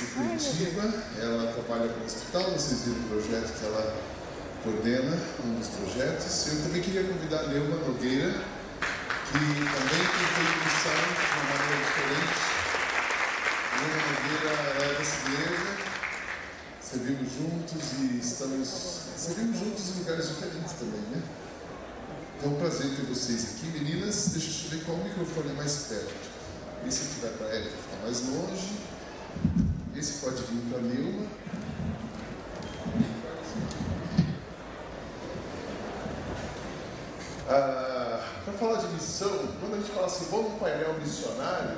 de Curitiba, ela trabalha com o hospital, vocês viram o projeto que ela coordena, um dos projetos. Eu também queria convidar a Neuma Nogueira, que também tem missão de uma maneira diferente. Neuma Nogueira é igreja, servimos juntos e estamos. Servimos juntos em lugares diferentes também, né? Então é um prazer ter vocês aqui. Meninas, deixa eu ver qual microfone é mais perto. Esse aqui vai para a Érica, está mais longe. Esse pode vir para a Neuma. Ah, para falar de missão, quando a gente fala assim, vamos no painel missionário,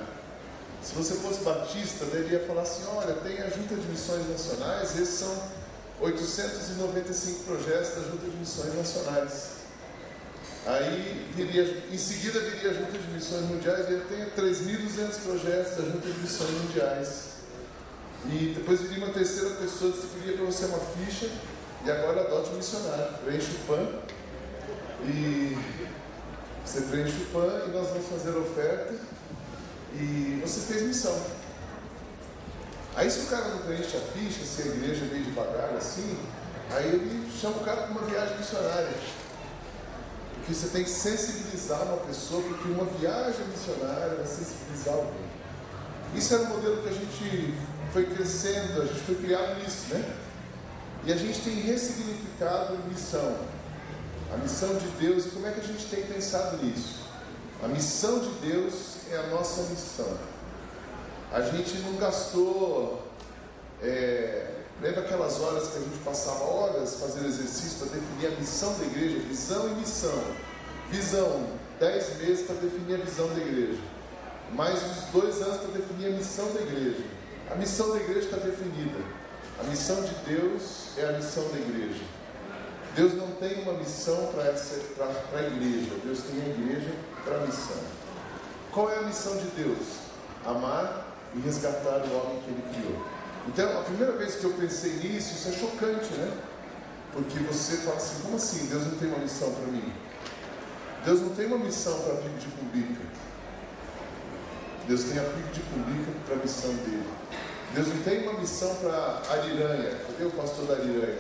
se você fosse batista, deveria falar assim: olha, tem a Junta de Missões Nacionais, esses são 895 projetos da Junta de Missões Nacionais. Aí viria, em seguida viria a Junta de Missões Mundiais e tem 3.200 projetos da Junta de Missões Mundiais. E depois viria uma terceira pessoa distribuiria para você uma ficha e agora adote um missionário. Preenche o PAN e você preenche o PAN e nós vamos fazer a oferta e você fez missão. Aí se o cara não preenche a ficha, se a igreja veio devagar assim, aí ele chama o cara para uma viagem missionária que você tem que sensibilizar uma pessoa, porque uma viagem missionária vai sensibilizar alguém. Isso era um modelo que a gente foi crescendo, a gente foi criado nisso, né? E a gente tem ressignificado missão. A missão de Deus, e como é que a gente tem pensado nisso? A missão de Deus é a nossa missão. A gente não gastou. É, lembra aquelas horas que a gente passava horas fazendo exercício para definir a missão da igreja? Visão e missão. Visão, dez meses para definir a visão da igreja. Mais uns dois anos para definir a missão da igreja. A missão da igreja está definida. A missão de Deus é a missão da igreja. Deus não tem uma missão para a igreja, Deus tem a igreja para a missão. Qual é a missão de Deus? Amar e resgatar o homem que ele criou. Então, a primeira vez que eu pensei nisso, isso é chocante, né? Porque você fala assim: como assim? Deus não tem uma missão para mim? Deus não tem uma missão para a PIB de Cumbica. Deus tem a PIB de Cumbica para a missão dele. Deus não tem uma missão para Ariranha. Cadê o pastor da Ariranha?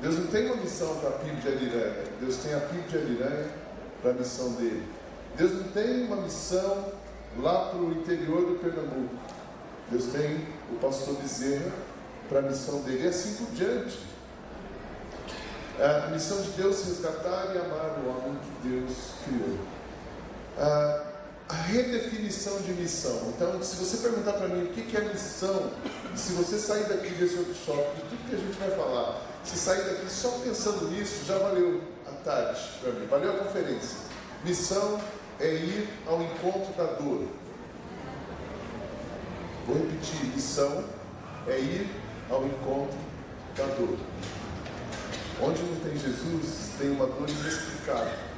Deus não tem uma missão para a PIB de Ariranha. Deus tem a PIB de Ariranha para a missão dele. Deus não tem uma missão lá para o interior do Pernambuco. Deus tem o pastor Bezerra para a missão dele. E assim por diante. A missão de Deus é resgatar e amar o homem que Deus criou. A redefinição de missão. Então, se você perguntar para mim o que é missão, se você sair daqui desse workshop, de tudo que a gente vai falar, se sair daqui só pensando nisso, já valeu a tarde para mim, valeu a conferência. Missão é ir ao encontro da dor. Vou repetir: missão é ir ao encontro da dor. Onde não tem Jesus, tem uma dor inexplicável.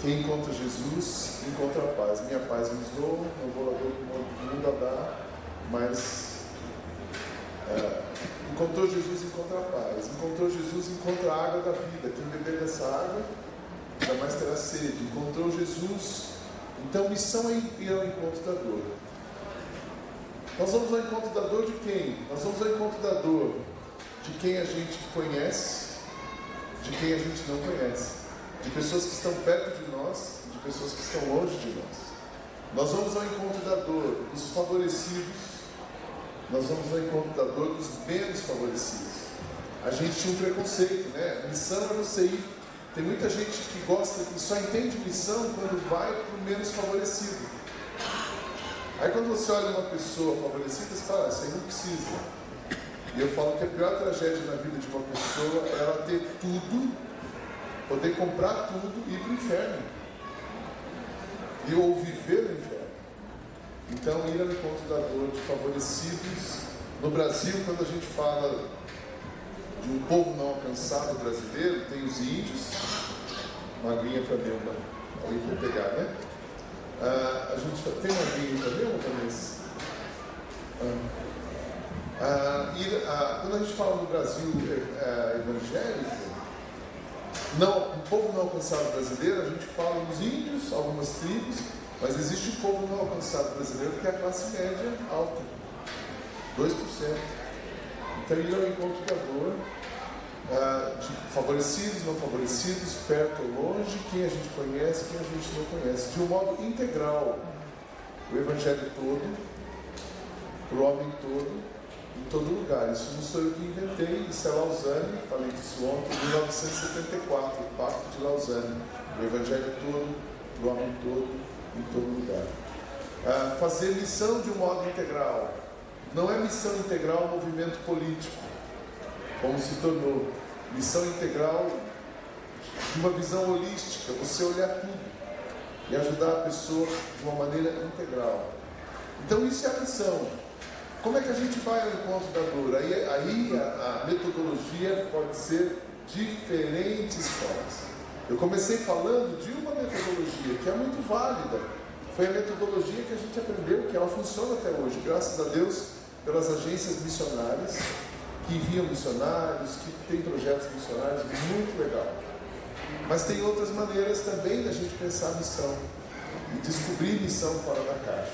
Quem encontra Jesus, encontra a paz. Minha paz nos dou, não vou lá ver o mundo a dar, mas é, encontrou Jesus, encontra a paz. Encontrou Jesus, encontra a água da vida. Quem beber dessa água, jamais terá sede. Encontrou Jesus, então missão é ir ao encontro da dor. Nós vamos ao encontro da dor de quem? Nós vamos ao encontro da dor de quem a gente conhece, de quem a gente não conhece, de pessoas que estão perto de nós, de pessoas que estão longe de nós. Nós vamos ao encontro da dor dos favorecidos, nós vamos ao encontro da dor dos menos favorecidos. A gente tinha um preconceito, né? Missão é você ir. Tem muita gente que gosta, que só entende missão quando vai para o menos favorecido. Aí quando você olha uma pessoa favorecida, você fala, ah, isso aí não precisa. E eu falo que a pior tragédia na vida de uma pessoa é ela ter tudo, poder comprar tudo e ir para o inferno. E ou viver no inferno. Então, ir ao encontro da dor de favorecidos. No Brasil, quando a gente fala de um povo não alcançado brasileiro, tem os índios, uma aguinha para ver uma, ali para pegar, né? Ah, a gente tem uma aguinha para ver uma? Ah. Ah, ah, quando a gente fala no Brasil é, evangélico, não, o povo não alcançado brasileiro, a gente fala dos índios, algumas tribos, mas existe o povo não alcançado brasileiro que é a classe média alta. 2%. Então, ir ao encontro da dor, ah, de favorecidos, não favorecidos, perto ou longe, quem a gente conhece, quem a gente não conhece, de um modo integral. O Evangelho todo, o homem todo, em todo lugar. Isso não sou eu que inventei, isso é Lausanne, falei disso ontem, em 1974, o Pacto de Lausanne. O Evangelho todo, para o homem todo, em todo lugar. Ah, fazer missão de um modo integral. Não é missão integral o movimento político, como se tornou. Missão integral de uma visão holística, você olhar tudo e ajudar a pessoa de uma maneira integral. Então isso é a missão. Como é que a gente vai ao encontro da dor? Aí, aí a, a metodologia pode ser diferentes formas. Eu comecei falando de uma metodologia que é muito válida. Foi a metodologia que a gente aprendeu, que ela funciona até hoje, graças a Deus, pelas agências missionárias que enviam missionários, que tem projetos missionários, muito legal. Mas tem outras maneiras também da gente pensar a missão e descobrir missão fora da caixa.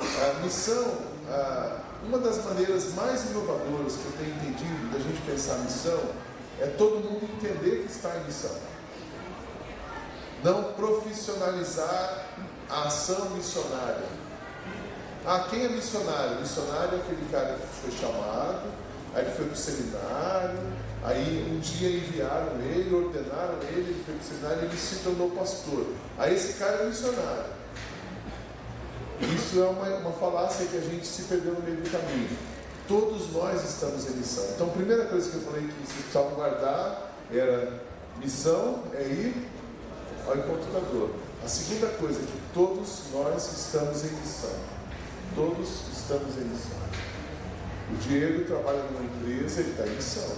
A missão, a, uma das maneiras mais inovadoras que eu tenho entendido da gente pensar missão é todo mundo entender que está em missão. Não profissionalizar a ação missionária. Ah, quem é missionário? Missionário é aquele cara que foi chamado, aí ele foi para o seminário, aí um dia enviaram ele, ordenaram ele, ele foi para o seminário e ele se tornou pastor. Aí esse cara é missionário. Isso é uma, uma falácia que a gente se perdeu no meio do caminho. Todos nós estamos em missão. Então, a primeira coisa que eu falei que vocês precisavam guardar era missão é ir ao encontro da dor. A segunda coisa é que todos nós estamos em missão. Todos estamos em missão. O Diego trabalha numa empresa, ele está em missão.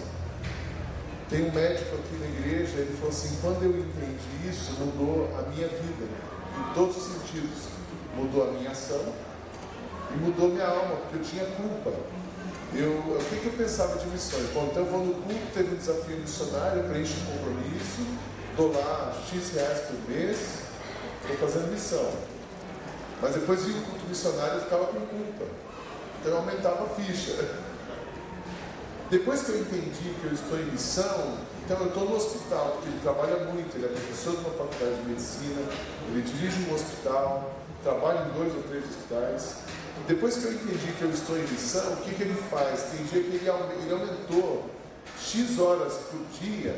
Tem um médico aqui na igreja, ele falou assim: quando eu entendi isso, mudou a minha vida, em todos os sentidos mudou a minha ação e mudou minha alma, porque eu tinha culpa. Eu, o que, que eu pensava de missões? Bom, então eu vou no culto, teve um desafio missionário, eu preencho um compromisso, dou lá X reais por mês, estou fazendo missão. Mas depois vinha o culto missionário e ficava com culpa. Então eu aumentava a ficha. Depois que eu entendi que eu estou em missão, então eu estou no hospital, porque ele trabalha muito, ele é professor de uma faculdade de medicina, ele dirige um hospital, trabalho em dois ou três hospitais. Depois que eu entendi que eu estou em missão, o que, que ele faz? Tem dia que ele, aumentou X horas por dia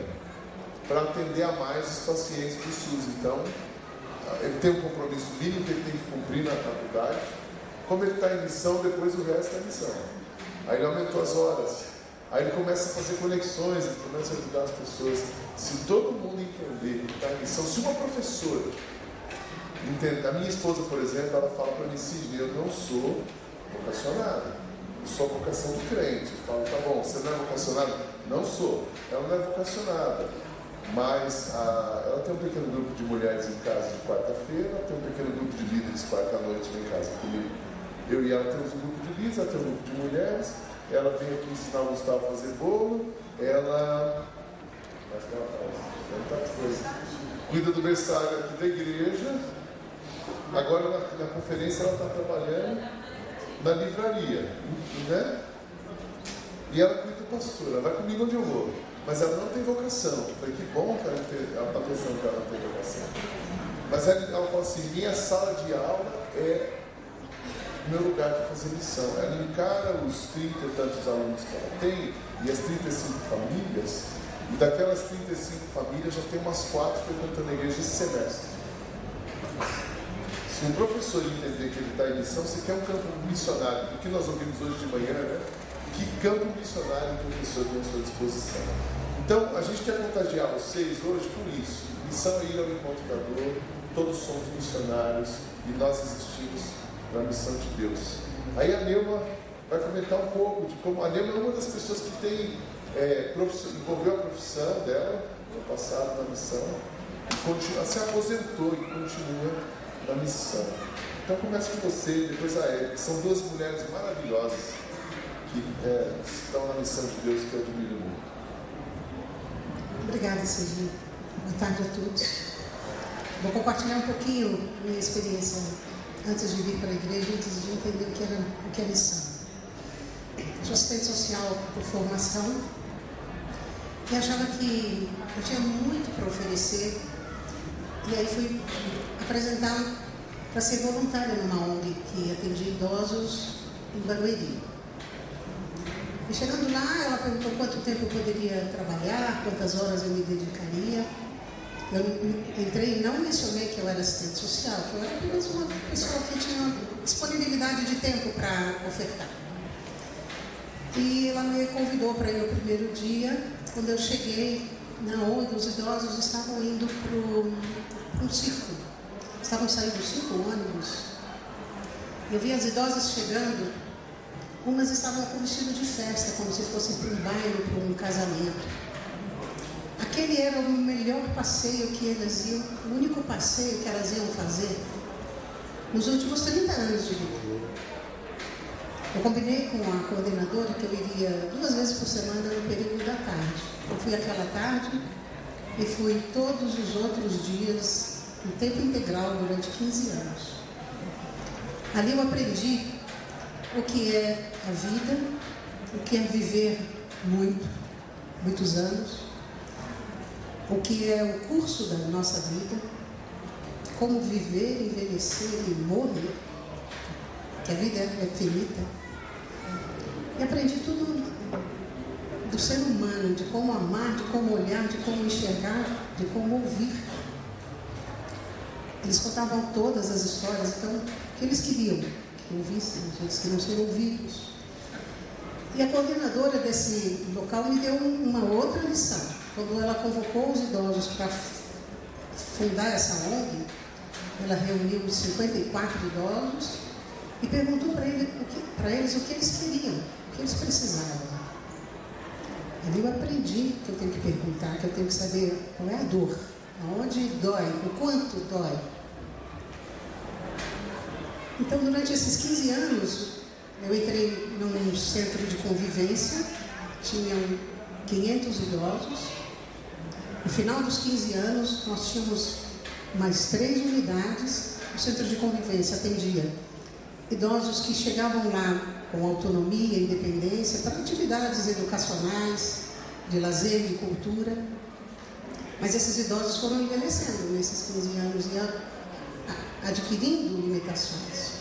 para atender a mais os pacientes do SUS. Então, ele tem um compromisso mínimo que ele tem que cumprir na faculdade. Como ele está em missão, depois o resto é missão. Aí ele aumentou as horas. Aí ele começa a fazer conexões, ele começa a ajudar as pessoas. Se todo mundo entender que está em missão, se uma professora a minha esposa, por exemplo, ela fala para mim, Sidney, eu não sou vocacionada. Eu sou vocação de crente. Eu falo, tá bom, você não é vocacionada? Não sou. Ela não é vocacionada. Mas a, ela tem um pequeno grupo de mulheres em casa de quarta-feira, tem um pequeno grupo de líderes quarta-noite em casa comigo. Eu e ela temos um grupo de líderes, ela tem um grupo de mulheres. Ela vem aqui ensinar o Gustavo a fazer bolo. Ela. Acho que ela faz. Tanta coisa. Cuida do berçário aqui da igreja Agora na, na conferência ela está trabalhando na livraria, né? E ela cuida do pastor, ela vai comigo onde eu vou. Mas ela não tem vocação. Eu falei, que bom que ela está pensando que ela não tem vocação. Mas ela, ela fala assim, minha sala de aula é meu lugar de fazer lição. Ela encara os 30 e tantos alunos que ela tem e as 35 famílias, e daquelas 35 famílias já tem umas quatro frequentando a igreja esse semestre. Se um professor entender que ele está em missão, você quer um campo missionário. O que nós ouvimos hoje de manhã, né? Que campo missionário o professor tem à sua disposição. Então, a gente quer contagiar vocês hoje com isso. Missão é ir ao encontro da dor. Todos somos missionários e nós existimos para a missão de Deus. Aí a Neuma vai comentar um pouco de como a Neuma é uma das pessoas que tem é, envolveu a profissão dela no passado na missão e continua, se aposentou e continua da missão. Então começa com você, depois a Érica. São duas mulheres maravilhosas que é, estão na missão de Deus que eu admiro muito. Obrigada, Serginho. Boa tarde a todos. Vou compartilhar um pouquinho minha experiência antes de vir para a igreja, antes de entender o que era, o que é missão. sou assistente social por formação e achava que eu tinha muito para oferecer. E aí fui apresentar para ser voluntária numa ONG que atendia idosos em Barueri. E chegando lá, ela perguntou quanto tempo eu poderia trabalhar, quantas horas eu me dedicaria. Eu entrei e não mencionei que eu era assistente social, que eu era apenas uma pessoa que tinha disponibilidade de tempo para ofertar. E ela me convidou para ir no primeiro dia. Quando eu cheguei na ONG, os idosos estavam indo para um circo. Estavam saindo cinco ônibus. Eu vi as idosas chegando, umas estavam com vestido de festa, como se fossem para um baile, para um casamento. Aquele era o melhor passeio que elas iam, o único passeio que elas iam fazer nos últimos 30 anos de vida. Eu combinei com a coordenadora que eu iria duas vezes por semana no período da tarde. Eu fui aquela tarde e fui todos os outros dias, no tempo integral, durante 15 anos. Ali eu aprendi o que é a vida, o que é viver muito, muitos anos, o que é o curso da nossa vida, como viver, envelhecer e morrer, que a vida é finita. E aprendi tudo do ser humano, de como amar, de como olhar, de como enxergar, de como ouvir. Eles contavam todas as histórias, então, que eles queriam que ouvissem, eles queriam ser ouvidos. E a coordenadora desse local me deu uma outra lição quando ela convocou os idosos para fundar essa ONG, ela reuniu 54 idosos e perguntou para ele, eles o que eles queriam, o que eles precisavam. Ali eu aprendi que eu tenho que perguntar, que eu tenho que saber qual é a dor, aonde dói, o quanto dói. Então, durante esses 15 anos, eu entrei num centro de convivência, tinham 500 idosos, no final dos 15 anos, nós tínhamos mais três unidades. O centro de convivência atendia idosos que chegavam lá com autonomia e independência para atividades educacionais, de lazer, de cultura. Mas esses idosos foram envelhecendo nesses 15 anos e adquirindo limitações.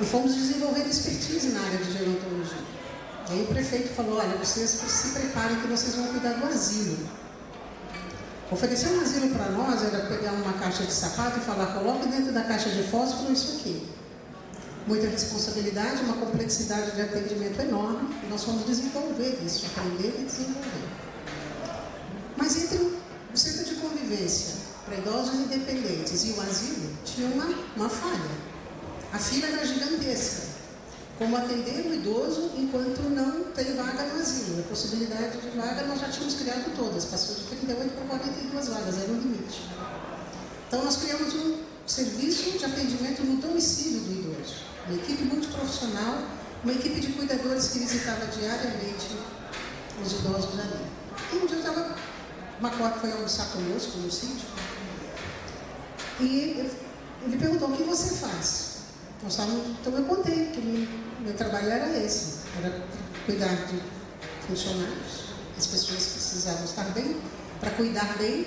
E fomos desenvolvendo expertise na área de gerontologia. Aí o prefeito falou: olha, vocês se preparem que vocês vão cuidar do asilo. Oferecer um asilo para nós era pegar uma caixa de sapato e falar: coloque dentro da caixa de fósforo isso aqui. Muita responsabilidade, uma complexidade de atendimento enorme, e nós fomos desenvolver isso, aprender e desenvolver. Mas entre o centro de convivência para idosos independentes e o asilo, tinha uma, uma falha. A fila era gigantesca como atender o idoso enquanto não tem vaga no asilo. A possibilidade de vaga nós já tínhamos criado todas, passou de 38 para 42 vagas, era o limite. Então nós criamos um serviço de atendimento no domicílio do idoso, uma equipe multiprofissional, uma equipe de cuidadores que visitava diariamente os idosos ali. E um dia eu estava, Macó foi almoçar conosco no sítio, e ele perguntou, o que você faz? Então eu contei que meu trabalho era esse, era cuidar de funcionários, as pessoas que precisavam estar bem, para cuidar bem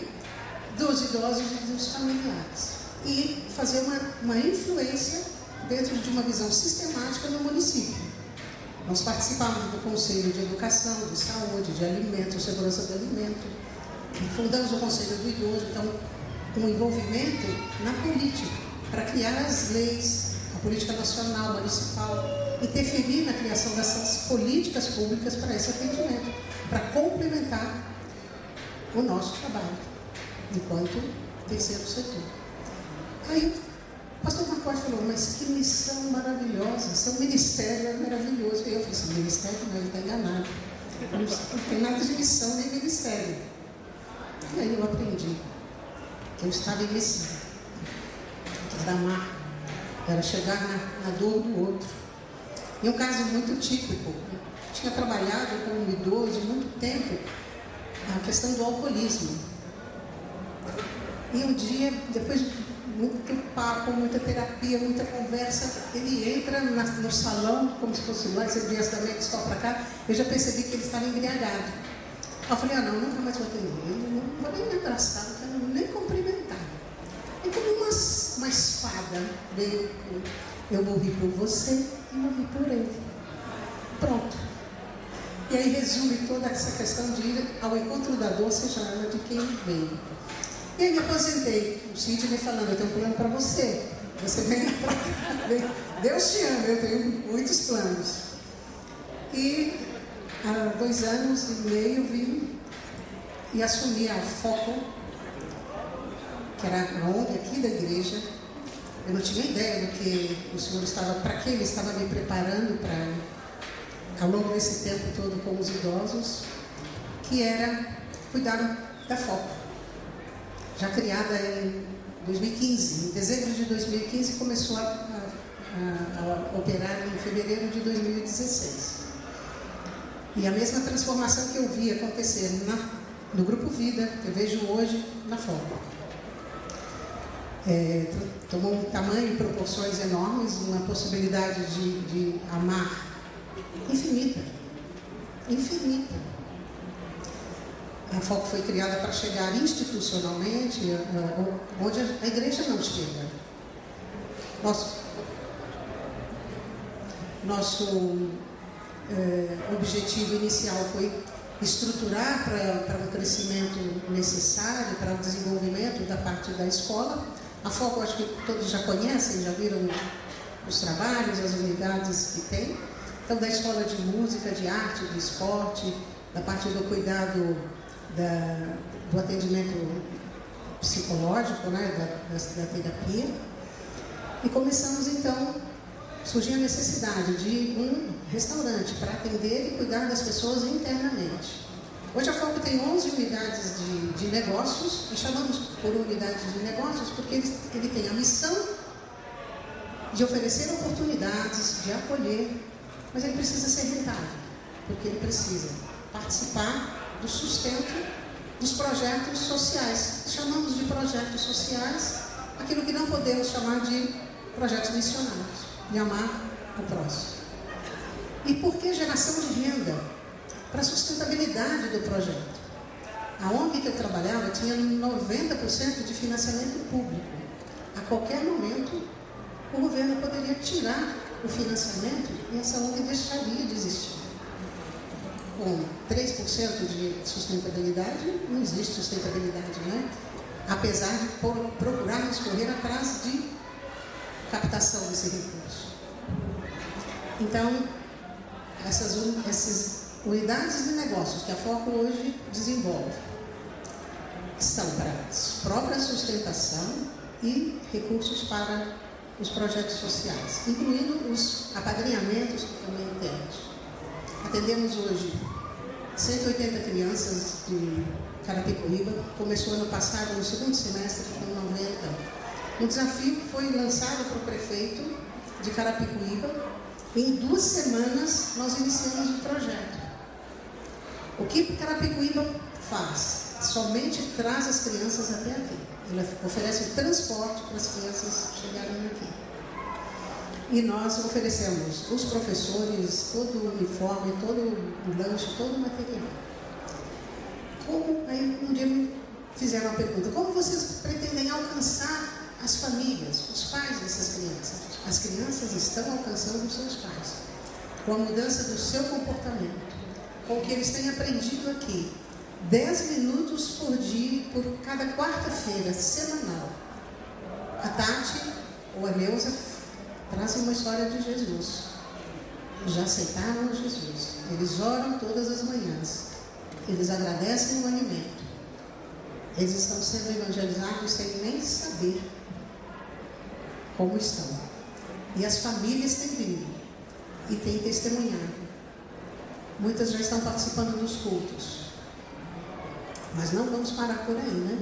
dos idosos e dos familiares. E fazer uma, uma influência dentro de uma visão sistemática no município. Nós participávamos do Conselho de Educação, de Saúde, de Alimento, Segurança do Alimento. Fundamos o Conselho do Idoso, então, um envolvimento na política, para criar as leis, a política nacional, municipal, interferir na criação dessas políticas públicas para esse atendimento, para complementar o nosso trabalho, enquanto terceiro setor. Aí o pastor Marcote falou, mas que missão maravilhosa, seu ministério é maravilhoso. E eu falei assim, ministério não, ele está enganado. Não tem nada de missão nem ministério. E aí eu aprendi que eu estava em missão, era amar era chegar na, na dor do outro. E um caso muito típico, tinha trabalhado com um idoso muito tempo a questão do alcoolismo. E um dia, depois de muito papo, muita terapia, muita conversa. Ele entra na, no salão, como se fosse lá, você viesse da minha escola para cá, eu já percebi que ele estava embriagado. Eu falei, ah não, nunca mais vou ter ele, não vou nem me abraçar, não quero nem cumprimentar. E como uma, uma espada veio, eu morri por você e morri por ele. Pronto. E aí resume toda essa questão de ir ao encontro da dor, seja ela de quem veio. E aí me aposentei. O Sidney falando, eu tenho um plano para você. Você venha para cá. Deus te ama, eu tenho muitos planos. E há dois anos e meio vim e assumi a foco, que era a aqui da igreja. Eu não tinha ideia do que o Senhor estava, para que Ele estava me preparando para, ao longo desse tempo todo com os idosos, que era cuidar da foco já criada em 2015. Em dezembro de 2015 começou a, a, a operar em fevereiro de 2016. E a mesma transformação que eu vi acontecer na, no Grupo Vida, eu vejo hoje na forma. É, tomou um tamanho e proporções enormes, uma possibilidade de, de amar infinita. Infinita. A FOC foi criada para chegar institucionalmente onde a igreja não chega. Nosso, nosso é, objetivo inicial foi estruturar para um crescimento necessário, para o desenvolvimento da parte da escola. A FOC, acho que todos já conhecem, já viram os trabalhos, as unidades que tem. Então, da escola de música, de arte, de esporte, da parte do cuidado da, do atendimento psicológico, né, da, da, da terapia. E começamos então, surgiu a necessidade de um restaurante para atender e cuidar das pessoas internamente. Hoje a FOCO tem 11 unidades de, de negócios, e chamamos por unidades de negócios porque ele, ele tem a missão de oferecer oportunidades, de acolher, mas ele precisa ser rentável, porque ele precisa participar do sustento dos projetos sociais. Chamamos de projetos sociais aquilo que não podemos chamar de projetos missionários, de amar o próximo. E por que geração de renda? Para a sustentabilidade do projeto. A ONG que eu trabalhava tinha 90% de financiamento público. A qualquer momento, o governo poderia tirar o financiamento e essa ONG deixaria de existir com 3% de sustentabilidade, não existe sustentabilidade, né? Apesar de procurarmos correr atrás de captação desse recurso. Então, essas, essas unidades de negócios que a Foco hoje desenvolve são para própria sustentação e recursos para os projetos sociais, incluindo os apadrinhamentos que também temos. Atendemos hoje 180 crianças de Carapicuíba. Começou ano passado, no segundo semestre, com 90. Um desafio que foi lançado para o prefeito de Carapicuíba. Em duas semanas, nós iniciamos o projeto. O que Carapicuíba faz? Somente traz as crianças até aqui. Ele oferece transporte para as crianças chegarem aqui. E nós oferecemos os professores, todo o uniforme, todo o lanche, todo o material. Como, aí um dia me fizeram uma pergunta, como vocês pretendem alcançar as famílias, os pais dessas crianças? As crianças estão alcançando os seus pais, com a mudança do seu comportamento, com o que eles têm aprendido aqui. Dez minutos por dia, por cada quarta-feira, semanal. A Tati ou a Neuza trazem uma história de Jesus. Já aceitaram Jesus. Eles oram todas as manhãs. Eles agradecem o alimento. Eles estão sendo evangelizados sem nem saber como estão. E as famílias têm vindo e têm testemunhado. Muitas já estão participando dos cultos. Mas não vamos parar por aí, né?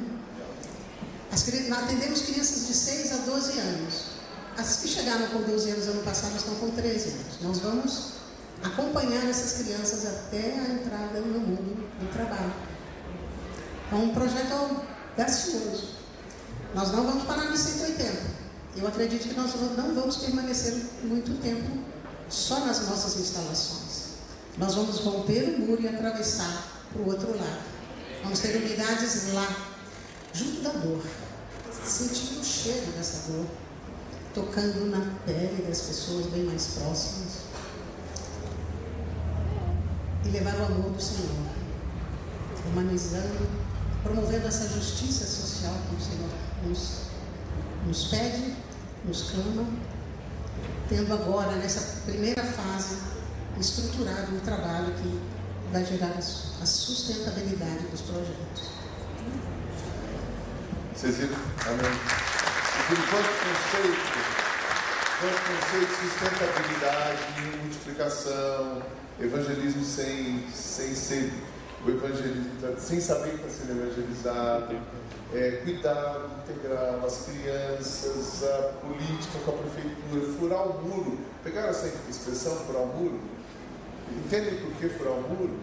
As, atendemos crianças de 6 a 12 anos. As que chegaram com 12 anos ano passado estão com 13 anos. Nós vamos acompanhar essas crianças até a entrada no mundo do trabalho. É um projeto audacioso. Nós não vamos parar nos 180. Eu acredito que nós não vamos permanecer muito tempo só nas nossas instalações. Nós vamos romper o muro e atravessar para o outro lado. Vamos ter unidades lá, junto da dor, sentindo o cheiro dessa dor, tocando na pele das pessoas bem mais próximas. E levar o amor do Senhor, humanizando, promovendo essa justiça social que o Senhor nos, nos pede, nos clama, tendo agora, nessa primeira fase, estruturado um trabalho que vai gerar a sustentabilidade dos projetos. Cecília, amém. Cecília, quanto conceito, quanto conceito de sustentabilidade, multiplicação, evangelismo sem, sem ser o evangelismo, sem saber que está sendo evangelizado, é, cuidado integral, as crianças, a política com a prefeitura, furar o muro. Pegaram essa expressão, furar o muro? Entendem por que furar o muro?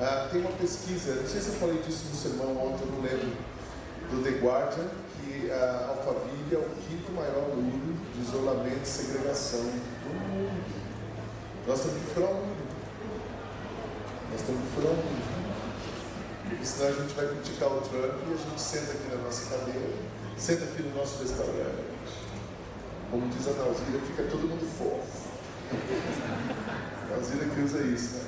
Ah, tem uma pesquisa, não sei se eu falei disso no sermão ontem, eu não lembro, do The Guardian, que a Alphaville é o quinto maior muro de isolamento e segregação do mundo. Nós temos que furar o muro. Nós estamos furando. Porque senão a gente vai criticar o Trump e a gente senta aqui na nossa cadeira, senta aqui no nosso restaurante. Como diz a Nalzira, fica todo mundo fofo. A Nalzira que usa isso, né?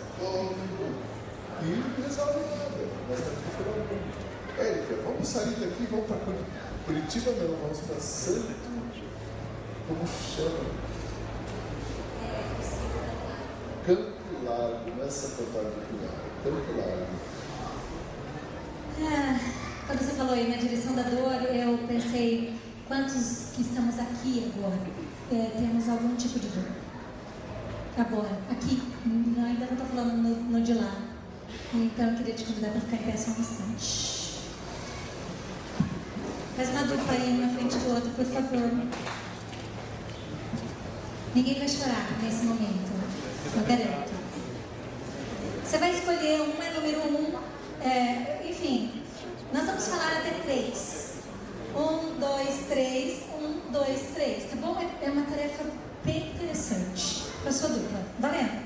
E não resolve nada. Nós temos que furar o mundo. Érica, vamos sair daqui, vamos para Curitiba, não, vamos para Santo. Como chama? Campo Largo, não é Santo Antônio do Cunhado, Campo Largo. Ah, quando você falou aí na direção da dor, eu pensei, quantos que estamos aqui agora é, temos algum tipo de dor? Agora, aqui, não, ainda não estou falando no, no, de lá. Então eu queria te convidar para ficar em pé só um instante. Faz uma dupla aí, na frente do outro, por favor. Ninguém vai chorar nesse momento, eu garanto. Você vai escolher um, é número um. É, enfim, nós vamos falar até três. Um, dois, três, um, dois, três. Tá bom? É, é uma tarefa interessante para sua dupla. Valendo?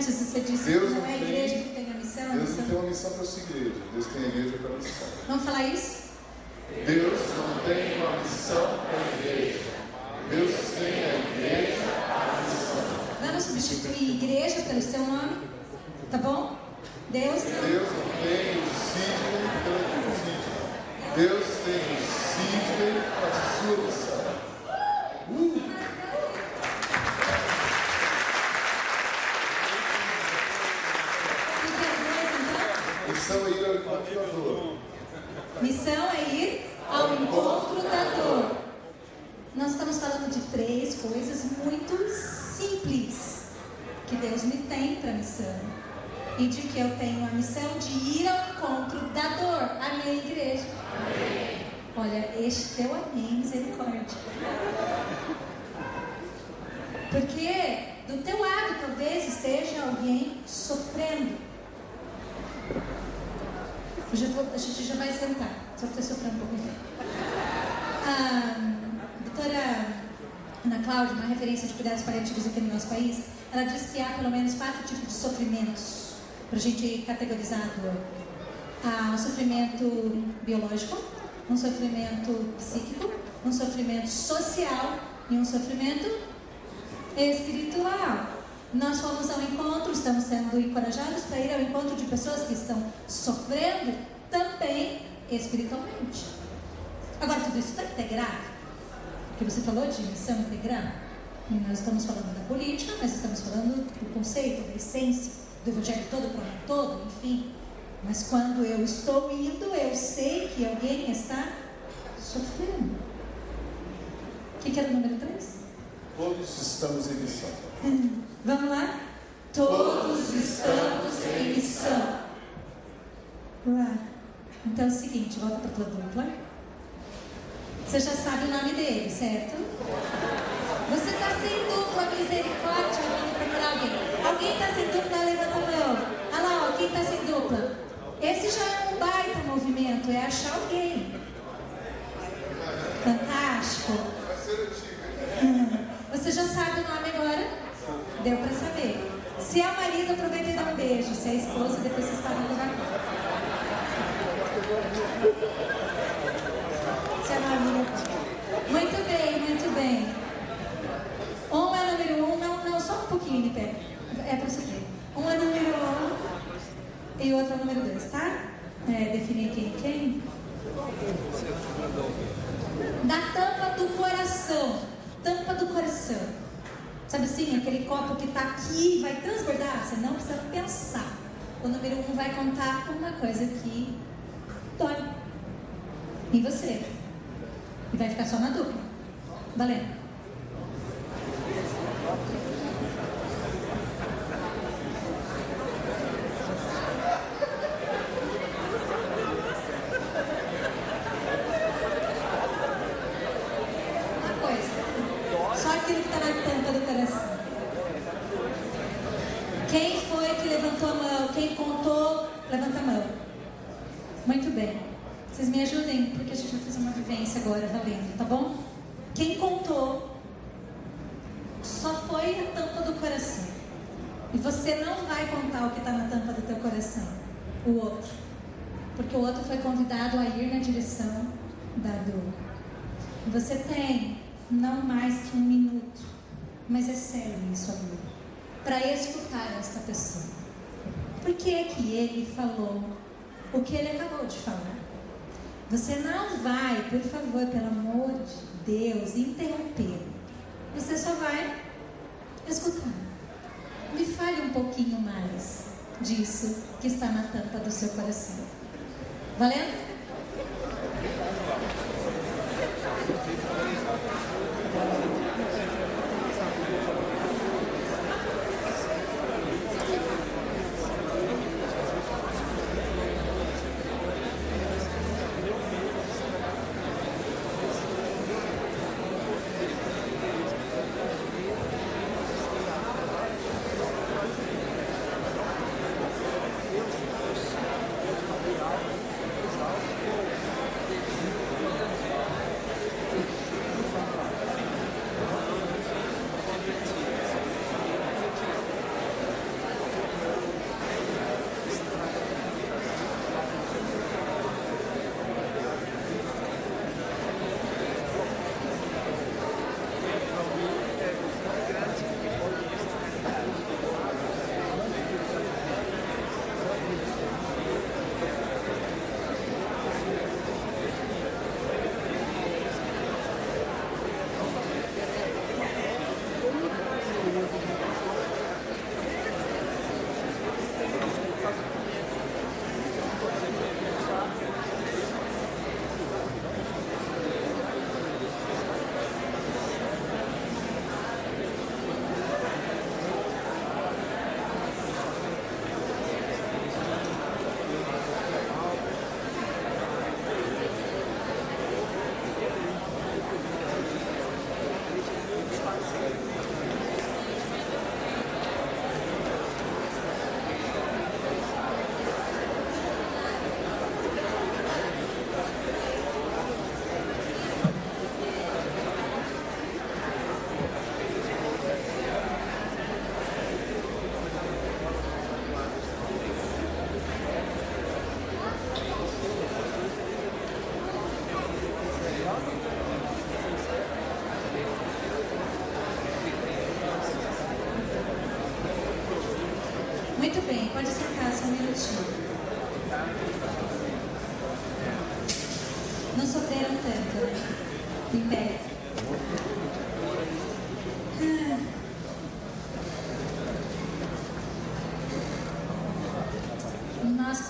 Antes você disse Deus que não é a tem- igreja que tem a missão. a Deus missão. não tem uma missão para sua igreja, Deus tem a igreja para a missão. Vamos falar isso? Deus não tem uma missão para a igreja, Deus tem a igreja. Vamos substituir igreja pelo seu nome? Tá bom? Deus não. Deus não tem o Sidney pelo Sidney. Deus tem o Sidney para a sua missão. Uh! O que é Deus, então? Missão é ir ao encontro da dor. Missão é ir ao encontro da dor. Nós estamos falando de três coisas muito simples que Deus para a missão. E de que eu tenho a missão de ir ao encontro da dor. Amém, igreja? Olha, este teu amém, misericórdia. Porque do teu lado talvez esteja alguém sofrendo. Já vou- a gente já vai sentar, só para sofrer um pouquinho. A doutora Ana Cláudia, uma referência de cuidados paliativos aqui no nosso país, ela diz que há pelo menos quatro tipos de sofrimentos para a gente categorizar a. Há um sofrimento biológico, um sofrimento psíquico, um sofrimento social e um sofrimento espiritual. Nós fomos ao encontro, estamos sendo encorajados para ir ao encontro de pessoas que estão sofrendo também espiritualmente. Agora, tudo isso está integrado? Porque você falou de missão integral. E nós estamos falando da política, mas estamos falando do conceito, da essência, do evangelho todo, para todo, enfim. Mas quando eu estou indo, eu sei que alguém está sofrendo. O que, que era o número 3? Todos estamos em missão. Vamos lá? Todos estamos em missão. Lá. Então é o seguinte, volta para a tua dupla. Você já sabe o nome dele, certo? Você está sem dupla, misericórdia, vamos procurar alguém. Alguém está sem dupla, levanta a mão. Olha lá, ó, quem está sem dupla? Esse já é um baita movimento, é achar alguém. Fantástico. Você já sabe o nome agora? Deu pra saber. Se é o marido, aproveita e dá um beijo. Se é a esposa, depois vocês levar conta. Se é marido. Muito bem, muito bem. Um é número um, não, não, só um pouquinho de pé. É pra você ver. Um é número um e outro é número dois, tá? É, definir quem é quem. Da tampa do coração. Tampa do coração. Sabe assim, aquele copo que está aqui e vai transbordar? Você não precisa pensar. O número um vai contar uma coisa que dói em você. E vai ficar só na dupla. Valendo. Uma coisa. Só aquilo que está na tampa do coração. Quem foi que levantou a mão? Quem contou? Levanta a mão. Muito bem. Vocês me ajudem, porque a gente vai fazer uma vivência agora, valendo, tá bom? Quem contou só foi a tampa do coração. E você não vai contar o que está na tampa do teu coração. O outro. Porque o outro foi convidado a ir na direção da dor. Você tem não mais que um minuto, mas é sério isso, amor, para escutar esta pessoa. Por que é que ele falou o que ele acabou de falar? Você não vai, por favor, pelo amor de Deus, interromper. Você só vai escutar. Me fale um pouquinho mais disso que está na tampa do seu coração. Valendo?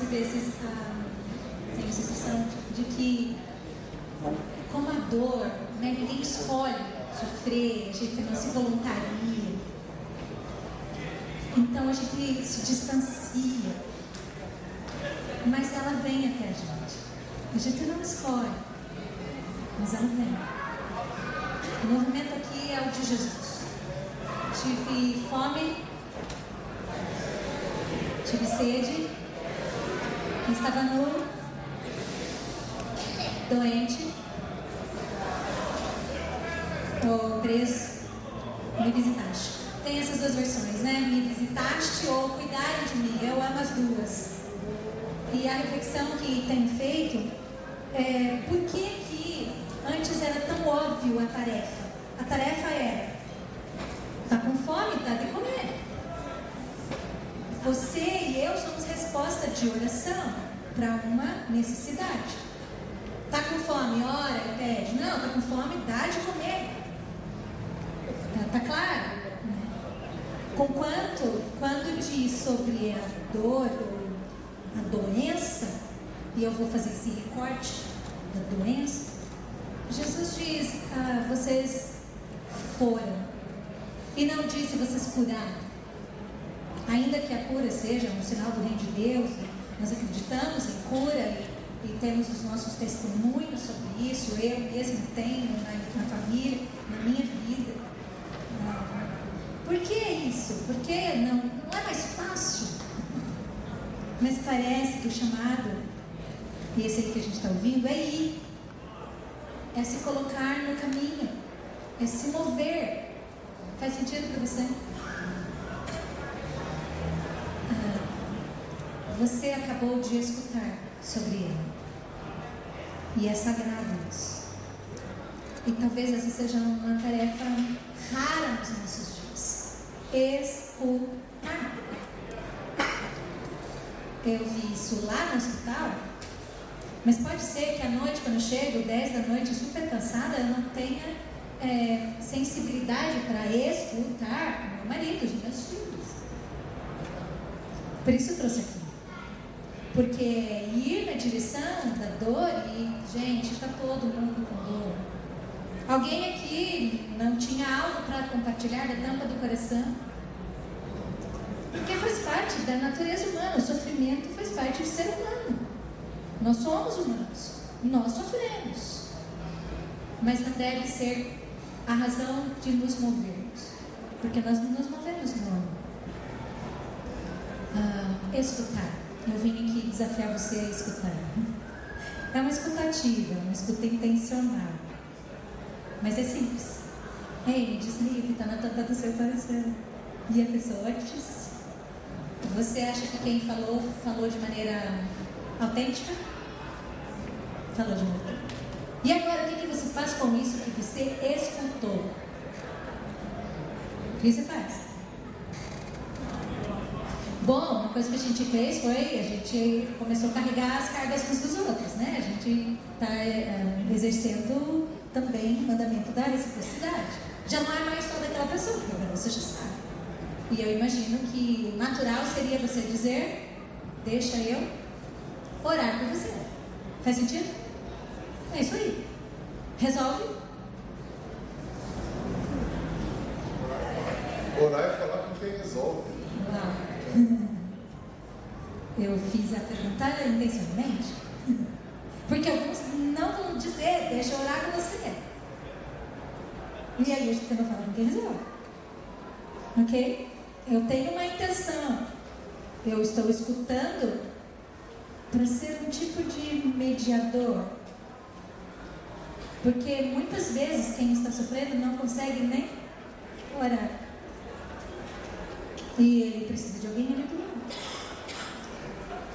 Por vezes, ah, temos a sensação de que, como a dor, né, ninguém escolhe sofrer, a gente não se voluntaria. Então a gente se distancia. Mas ela vem até a gente. A gente não escolhe, mas ela vem. O movimento aqui é o de Jesus. Tive fome, tive sede, estava nu, doente, ou preso, me visitaste. Tem essas duas versões, né? Me visitaste ou cuidaram de mim. Eu amo as duas. E a reflexão que tenho feito é por que, que antes era tão óbvio a tarefa? A tarefa era: tá com fome, dá de comer. Você e eu somos resposta de oração para uma necessidade. Tá com fome, ora e pede. Não, tá com fome, dá de comer. Tá, tá claro? Conquanto, quando diz sobre a dor ou a doença, e eu vou fazer esse recorte da doença, Jesus diz: ah, vocês foram. E não disse vocês curaram. Ainda que a cura seja um sinal do reino de Deus, nós acreditamos em cura e, e temos os nossos testemunhos sobre isso. Eu mesmo tenho na, na família, na minha vida. Ah, por que isso? Porque não, não é mais fácil. Mas parece que o chamado, e esse aí que a gente está ouvindo, é ir. É se colocar no caminho. É se mover. Faz sentido para você? Ah, você acabou de escutar sobre ele. E é sagrado isso. E talvez essa seja uma tarefa rara nos nossos dias. Escutar. Eu vi isso lá no hospital, mas pode ser que à noite, quando eu chego, 10 da noite, super cansada, eu não tenha é, sensibilidade para escutar meu marido, os meus filhos. Por isso eu trouxe aqui. Porque ir na direção da dor e, gente, está todo mundo com dor. Alguém aqui não tinha algo para compartilhar da tampa do coração? Porque faz parte da natureza humana, o sofrimento faz parte do ser humano. Nós somos humanos, nós sofremos. Mas não deve ser a razão de nos movermos, porque nós não nos movemos no. Ah, escutar. Eu vim aqui desafiar você a escutar. É uma escutativa, uma escuta intencional. Mas é simples. Diz aí o que está na tampa do seu coração. E a pessoa diz. Você acha que quem falou, falou de maneira autêntica? Falou de autêntica. E agora, o que, que você faz com isso que você escutou? O que você faz? Bom, uma coisa que a gente fez foi, a gente começou a carregar as cargas uns dos outros, né? A gente está é, exercendo também o mandamento da reciprocidade. Já não é mais só daquela pessoa, porque agora você já sabe. E eu imagino que natural seria você dizer, deixa eu orar por você. Faz sentido? É isso aí. Resolve? Orar é falar com quem resolve. Não. Eu fiz a pergunta intencionalmente. Porque alguns não vão dizer, deixa eu orar com você. E aí vai falar com quem resolve. Ok? Eu tenho uma intenção. Eu estou escutando para ser um tipo de mediador. Porque muitas vezes quem está sofrendo não consegue nem orar. E ele precisa de alguém ali do lado.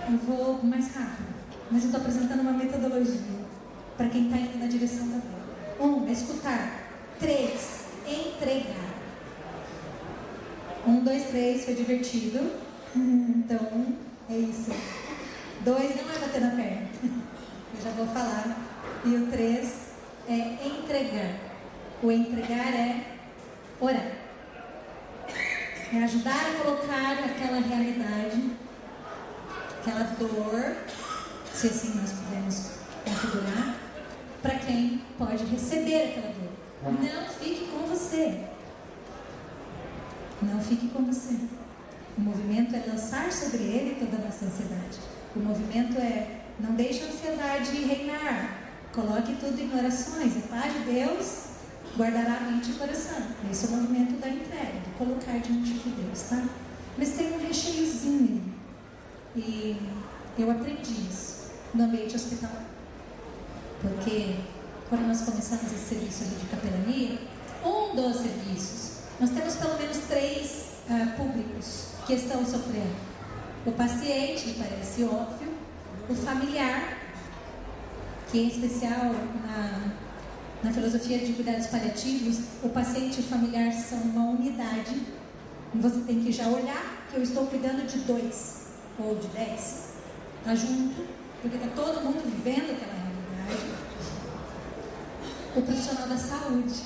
Eu vou mais rápido, mas eu estou apresentando uma metodologia para quem está indo na direção da dor. Um, escutar. Três, entregar. Um, dois, três, foi divertido. Então, é isso. Dois não é bater na perna. Eu já vou falar. E o três é entregar. O entregar é orar. É ajudar a colocar aquela realidade, aquela dor, se assim nós pudermos configurar, para quem pode receber aquela dor. Não fique com você. Não fique com você. O movimento é lançar sobre ele toda a nossa ansiedade. O movimento é não deixe a ansiedade reinar. Coloque tudo em orações. A paz de Deus guardará a mente e o coração. Esse é o movimento da entrega, de colocar diante de Deus, tá? Mas tem um recheiozinho. E eu aprendi isso no ambiente hospitalar. Porque quando nós começamos esse serviço ali de capelania, um dos serviços, nós temos pelo menos três uh, públicos que estão sofrendo. O paciente, parece óbvio, o familiar, que em especial na, na filosofia de cuidados paliativos, o paciente e o familiar são uma unidade. Você tem que já olhar que eu estou cuidando de dois ou de dez. Está junto, porque está todo mundo vivendo aquela realidade. O profissional da saúde,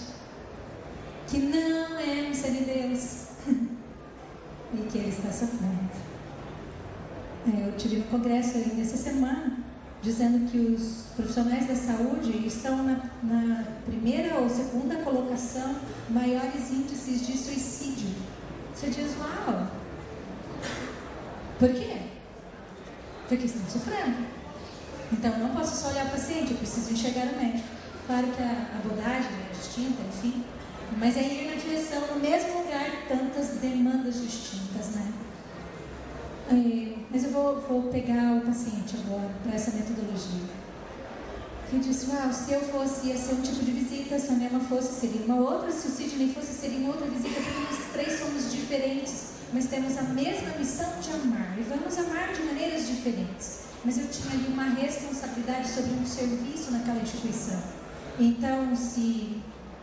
que não é um ser de Deus e que ele está sofrendo. É, eu tive um congresso ainda essa semana dizendo que os profissionais da saúde estão na, na, primeira ou segunda colocação maiores índices de suicídio. Você diz, uau! Por quê? Porque estão sofrendo. Então, eu não posso só olhar o paciente, eu preciso enxergar o médico. Claro que a abordagem é distinta, enfim, mas é ir na direção, no mesmo lugar, tantas demandas distintas, né? É, mas eu vou, vou pegar o paciente agora para essa metodologia. Que disse, ah, se eu fosse, ia ser um tipo de visita, se a Nema fosse, seria uma outra, se o Sidney fosse, seria uma outra visita, porque nós três somos diferentes, mas temos a mesma missão de amar, e vamos amar de maneiras diferentes. Mas eu tinha ali uma responsabilidade sobre um serviço naquela instituição. Então, se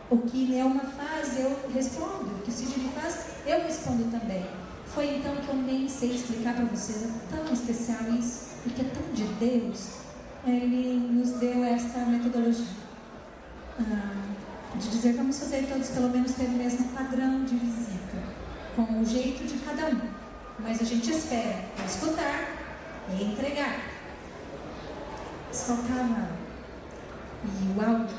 o que Neuma faz, eu respondo, o que o Sidney faz, eu respondo também. Foi então que eu nem sei explicar para vocês, é tão especial isso, porque é tão de Deus, Ele nos deu esta metodologia. Ah, de dizer vamos fazer todos pelo menos ter o mesmo padrão de visita, com o jeito de cada um. Mas a gente espera escutar e entregar. Faltava. E o áudio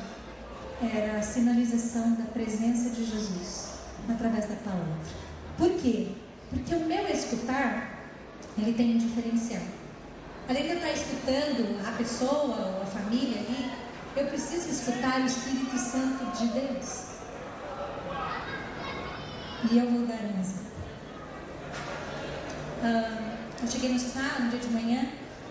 era a sinalização da presença de Jesus através da palavra. Por quê? Porque o meu escutar, ele tem um diferencial. Além de eu estar escutando a pessoa ou a família ali, eu preciso escutar o Espírito Santo de Deus. E eu vou dar exemplo. Ah, eu cheguei no hospital um dia de manhã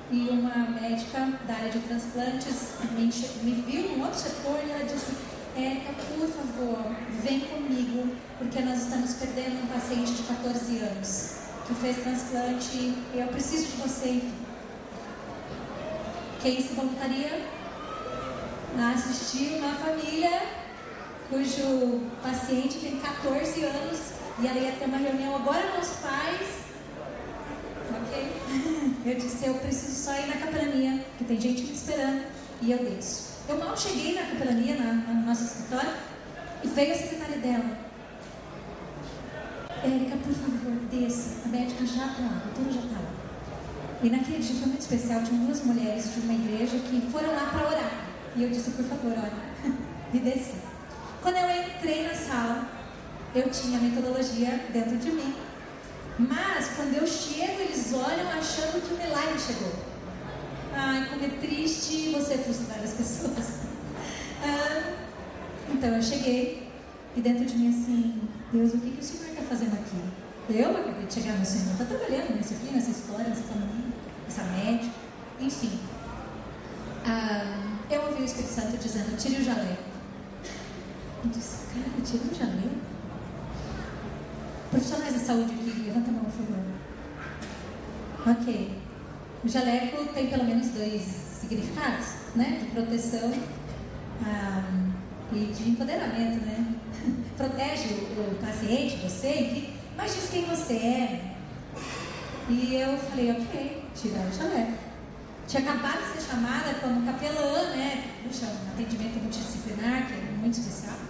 e uma médica da área de transplantes me, me viu num outro setor e ela disse Érica, por favor, vem comigo, porque nós estamos perdendo um paciente de 14 anos que fez transplante e eu preciso de você. Quem se voluntaria a assistir uma família cujo paciente tem 14 anos e ela ia ter uma reunião agora com os pais. Ok? Eu disse, eu preciso só ir na capelania, que tem gente me esperando, e eu desço. Eu mal cheguei na capelania, na, no nosso escritório, e veio a secretária dela. Érica, por favor, desça. A médica já está lá, a doutora já está lá. E naquele dia foi muito especial, tinham duas mulheres de uma igreja que foram lá para orar. E eu disse, por favor, ora. e desci. Quando eu entrei na sala, eu tinha a metodologia dentro de mim. Mas quando eu chego, eles olham achando que o milagre chegou. Ai, como é triste você frustrar as pessoas. Ah, então eu cheguei e dentro de mim assim, Deus, o que, que o Senhor está fazendo aqui? Eu acabei de chegar no Senhor, está trabalhando nisso aqui, nessa história, nessa família, essa médica, enfim. Ah, eu ouvi o Espírito Santo dizendo, tire o jaleco. Eu disse, cara, tire o jaleco? Profissionais da saúde aqui, levanta a mão, por favor. Ok. O jaleco tem pelo menos dois significados, né? De proteção ah, e de empoderamento, né? Protege o, o paciente, você, mas diz quem você é. E eu falei, ok, tirar o jaleco. Tinha acabado de ser chamada como capelã, né? Puxa, um atendimento multidisciplinar, que é muito especial.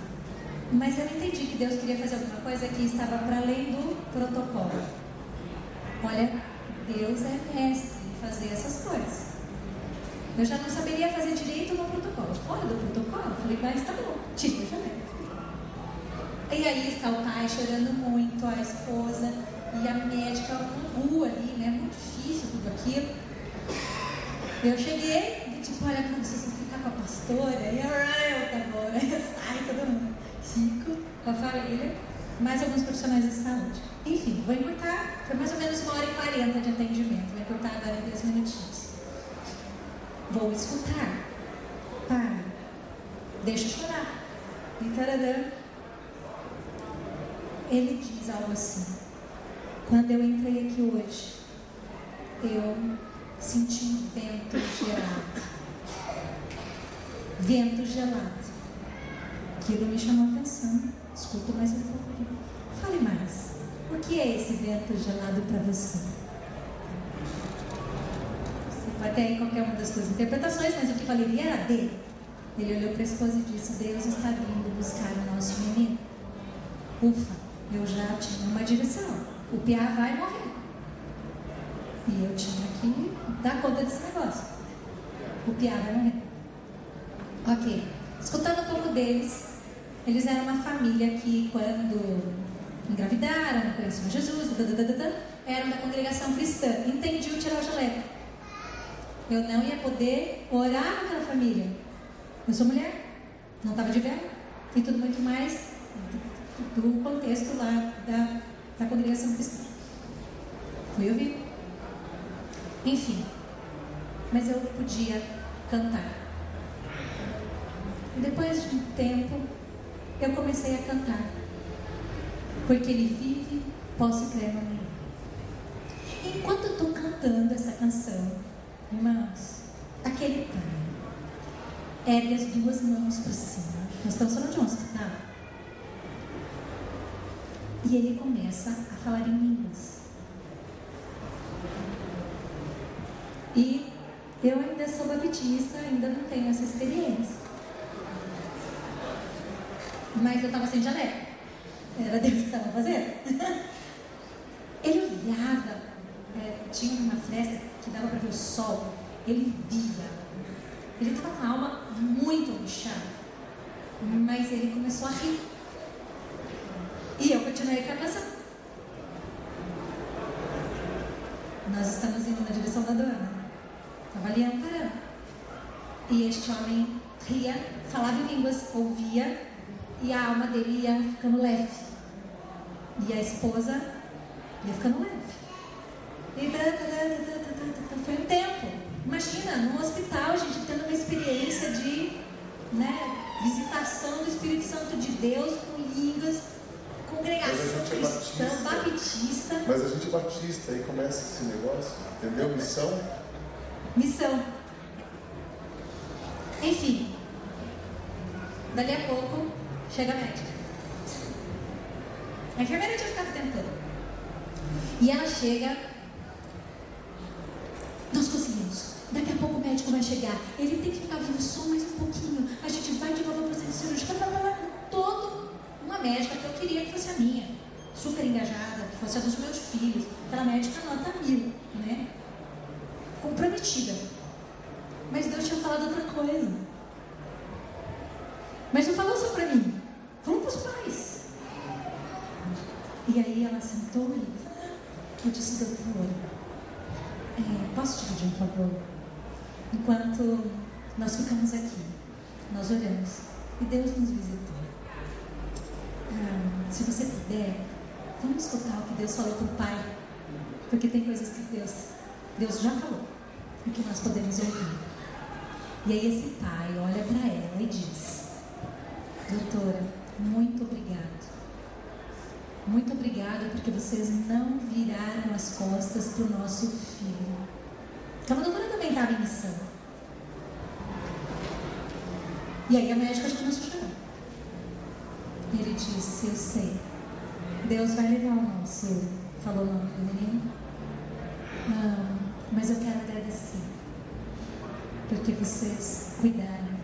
Mas eu entendi que Deus queria fazer alguma coisa que estava para além do protocolo. Olha, Deus é mestre em fazer essas coisas. Eu já não saberia fazer direito no protocolo. Fora do protocolo, eu falei, mas tá bom, tira o jaleco. E aí está o pai chorando muito, a esposa e a médica, um ru ali, né? Muito difícil tudo aquilo. Eu cheguei e tipo, olha, como vocês vão ficar com a pastora? E eu, tá bom, né? Sai todo mundo. Fico com a família, mais alguns profissionais de saúde. Enfim, vou encurtar, foi mais ou menos uma hora e quarenta de atendimento. Vou encurtar agora em 10 minutinhos. Vou escutar. Para. Deixa chorar. E taradã. Ele diz algo assim. Quando eu entrei aqui hoje, eu senti um vento gelado. Vento gelado. Aquilo me chamou a atenção. Escuta mais um pouco. Fale mais. O que é esse vento gelado para você? Você pode ter qualquer uma das suas interpretações, mas o que valeria era dele. Ele olhou para a esposa e disse: Deus está vindo buscar o nosso menino. Ufa, eu já tinha uma direção. O Piá vai morrer. E eu tinha que dar conta desse negócio. O Piá vai morrer. Ok. Escutando um pouco deles, eles eram uma família que, quando engravidaram, conheciam Jesus, eram da congregação cristã. Entendiam tirar o jaleco. Eu não ia poder orar naquela família. Eu sou mulher, não estava de véu, e tudo muito mais do contexto lá da, da congregação cristã. Fui ouvir. Enfim, mas eu podia cantar. E depois de um tempo, eu comecei a cantar. Porque ele vive, posso crer no mim. Enquanto eu estou cantando essa canção, irmãos, aquele pai ergue as duas mãos para cima. Nós estamos falando de um hospital. E ele começa a falar em línguas. E eu ainda sou baptista, ainda não tenho essa experiência. Mas eu estava sem jaleco. Era Deus que estava fazendo. Ele olhava, é, tinha uma fresta que dava para ver o sol. Ele via. Ele estava com a alma muito angustiada. Mas ele começou a rir. E eu continuei com a canção. Nós estamos indo na direção da dona. Estava ali amparando. E este homem ria, falava em línguas, ouvia e a alma dele ia ficando leve. E a esposa ia ficando leve. E da, da, da, foi um tempo. Imagina, num hospital, a gente tendo uma experiência de né, visitação do Espírito Santo de Deus com línguas, congregação é cristã, batista. Mas a gente é batista, aí começa esse negócio, entendeu? Missão. Missão. Enfim, dali a pouco chega a médica. A enfermeira tinha ficado tentando. E ela chega. Nós conseguimos. Daqui a pouco o médico vai chegar. Ele tem que ficar vivo só mais um pouquinho. A gente vai de novo para o centro blá. Todo uma médica que eu queria que fosse a minha. Super engajada, que fosse a dos meus filhos. Aquela médica nota mil, né? Comprometida. Mas Deus tinha falado outra coisa. Mas não falou só para mim. Vamos para os pais. E aí ela sentou e eu disse, doutora, é, posso te pedir um favor? Enquanto nós ficamos aqui, nós oramos e Deus nos visitou. Ah, se você puder, vamos escutar o que Deus falou para o pai. Porque tem coisas que Deus, Deus já falou e que nós podemos ouvir. E aí esse pai olha para ela e diz, doutora, muito obrigado. Muito obrigada porque vocês não viraram as costas para o nosso filho. Então a doutora também estava em missão. E aí a médica começou a chorar. E ele disse, eu sei. Deus vai levar o nosso. Falou o nome do menino. Não, mas eu quero agradecer porque vocês cuidaram.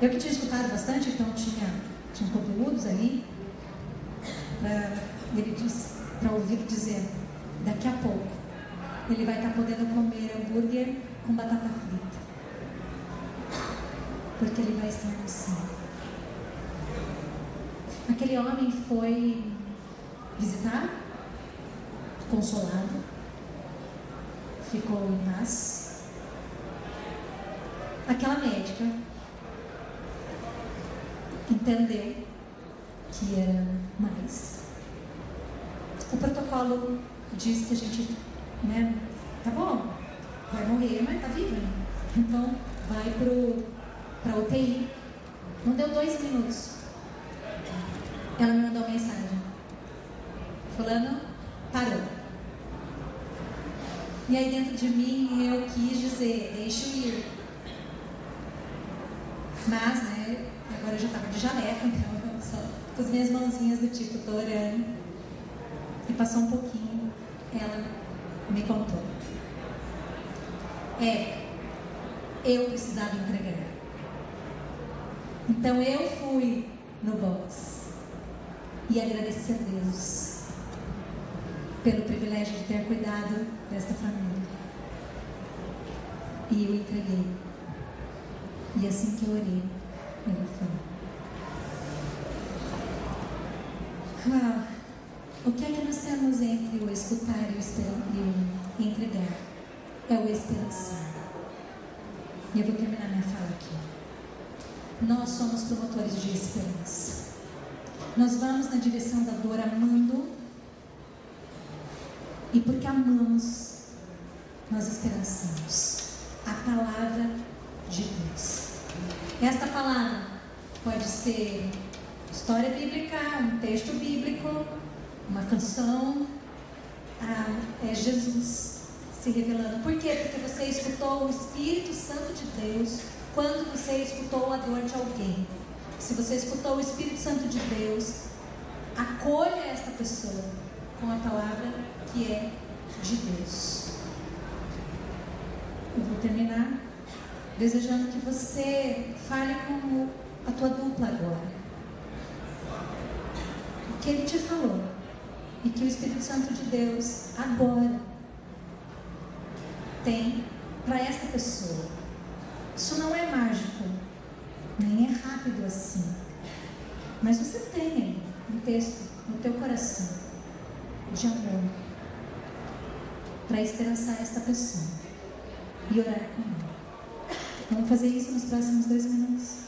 Eu que tinha escutado bastante, então tinha, tinha conteúdos ali. Uh, ele disse para ouvir dizer, daqui a pouco ele vai estar tá podendo comer hambúrguer com batata frita. Porque ele vai estar no céu. Aquele homem foi visitar, consolado, ficou em paz. Aquela médica entendeu que era mais. O protocolo diz que a gente, né, tá bom, vai morrer, mas tá viva. Então, vai pro, pra UTI. Não deu dois minutos. Ela me mandou mensagem. Fulano parou. E aí dentro de mim eu quis dizer, deixa eu ir. Mas, né, eu já estava de jaleco, então só com as minhas mãozinhas do tipo, tô orando. E passou um pouquinho, ela me contou. É, eu precisava entregar. Então eu fui no box e agradeci a Deus pelo privilégio de ter cuidado desta família. E eu entreguei. E assim que eu orei, ele foi. O que é que nós temos entre o escutar e o, entregar? É o esperançar. E eu vou terminar minha fala aqui. Nós somos promotores de esperança. Nós vamos na direção da dor amando. E porque amamos, nós esperançamos. A palavra de Deus. Esta palavra pode ser história bíblica, um texto bíblico, uma canção. Ah, é Jesus se revelando. Por quê? Porque você escutou o Espírito Santo de Deus quando você escutou a dor de alguém. Se você escutou o Espírito Santo de Deus, acolha esta pessoa com a palavra que é de Deus. Eu vou terminar desejando que você fale com a tua dupla agora. Que ele te falou. E que o Espírito Santo de Deus agora tem para esta pessoa. Isso não é mágico, nem é rápido assim. Mas você tem aí um texto no teu coração de amor para esperançar esta pessoa e orar com ela. Vamos fazer isso nos próximos dois minutos.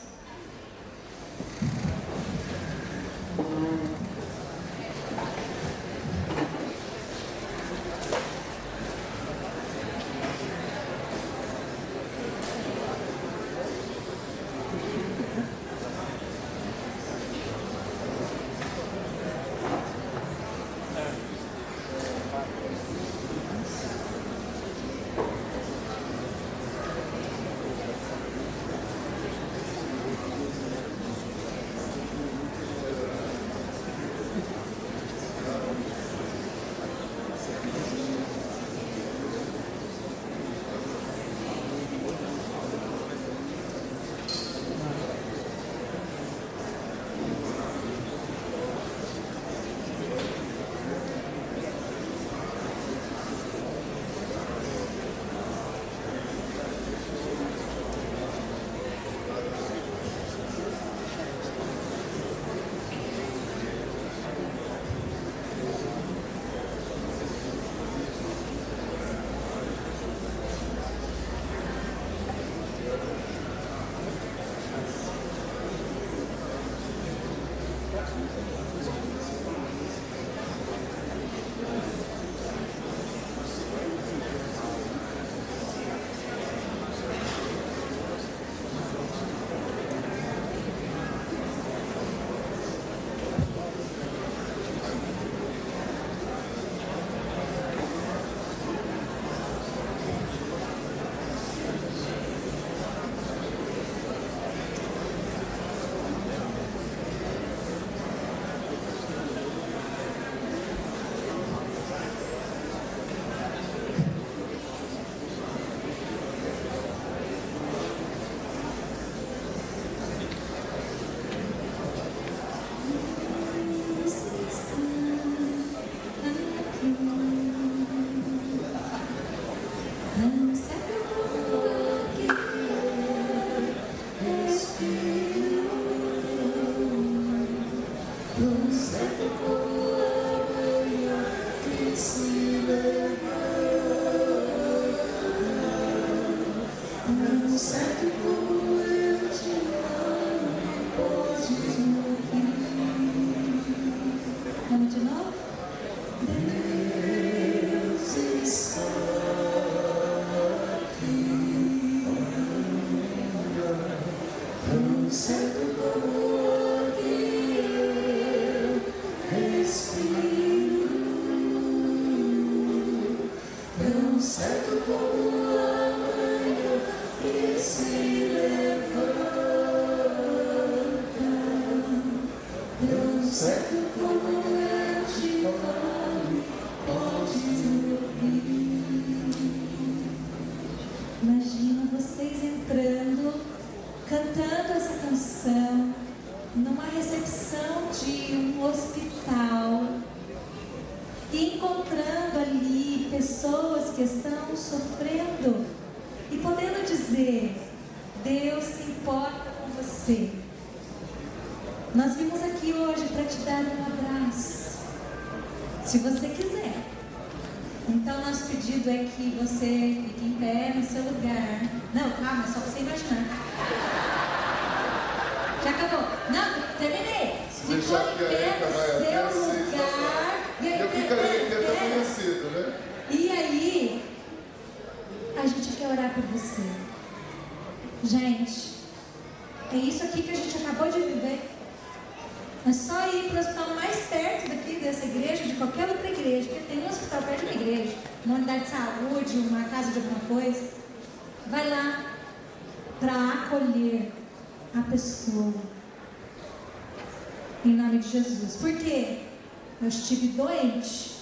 Eu estive doente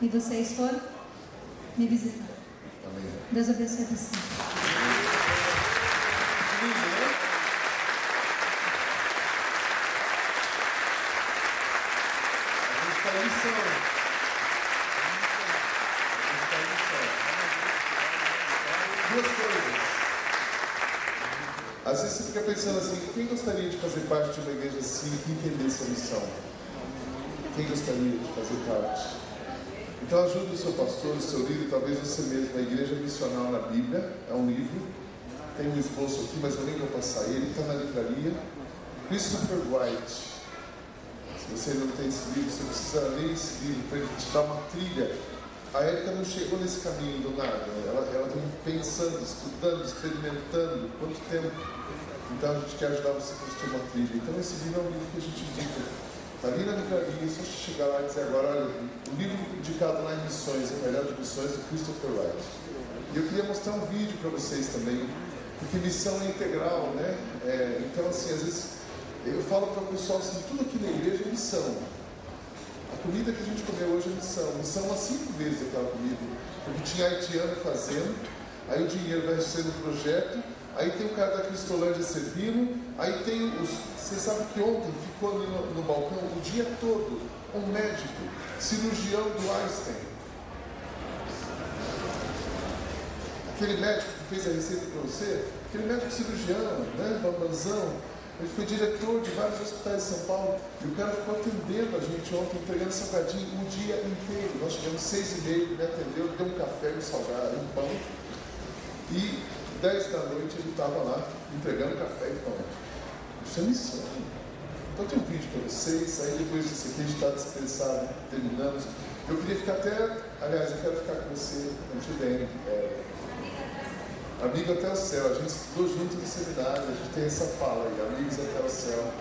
e vocês foram me visitar. Amém. Deus abençoe você. Duas coisas. Às vezes você fica pensando assim, quem gostaria de fazer parte de uma igreja assim que entendesse a missão? Quem gostaria de fazer parte? Então ajude o seu pastor, o seu líder, talvez você mesmo, a Igreja Missional na Bíblia, é um livro, tem um esboço aqui, mas eu nem vou passar ele, está na livraria. Christopher White. Se você não tem esse livro, você precisa ler esse livro para ele te dar uma trilha. A Érica não chegou nesse caminho do nada, ela, ela vem pensando, estudando, experimentando, quanto tempo. Então a gente quer ajudar você a construir uma trilha. Então esse livro é um livro que a gente indica Está ali na livraria, só chegar lá e dizer agora, olha, o livro indicado lá em missões, a melhor de missões, do Christopher Wright. E eu queria mostrar um vídeo para vocês também, porque missão é integral, né? É, então, assim, às vezes eu falo para o pessoal assim, tudo aqui na igreja é missão. A comida que a gente comeu hoje é missão. Missão umas cinco vezes aquela comida. Porque tinha haitiano fazendo, aí o dinheiro vai ser no projeto, aí tem o cara da Cristolândia servindo, aí tem os. Você sabe que ontem ficou ali no, no balcão o dia todo um médico, cirurgião do Einstein. Aquele médico que fez a receita para você, aquele médico cirurgião, né, bambazão, ele foi diretor de vários hospitais de São Paulo e o cara ficou atendendo a gente ontem, entregando salgadinho o dia inteiro. Nós chegamos seis e meio, me atendeu, deu um café, um salgado, um pão. E 10 da noite ele estava lá entregando café e pão. Isso é missão. Então tem um vídeo para vocês, aí depois disso aqui a gente está dispensado, terminamos. Eu queria ficar até, aliás, eu quero ficar com você muito bem. É, amigo até o céu, a gente estudou junto no seminário, a gente tem essa fala aí, amigos até o céu.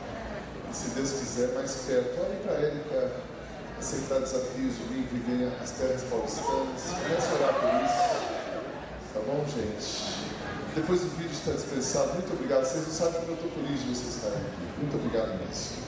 E se Deus quiser, mais perto. Olhem para ele para aceitar desafios de vir viver as terras paulistanas. Comece a orar por isso. Tá bom, gente? Depois o vídeo está dispensado. Muito obrigado. Vocês não sabem como eu estou feliz de vocês estarem aqui. Muito obrigado mesmo.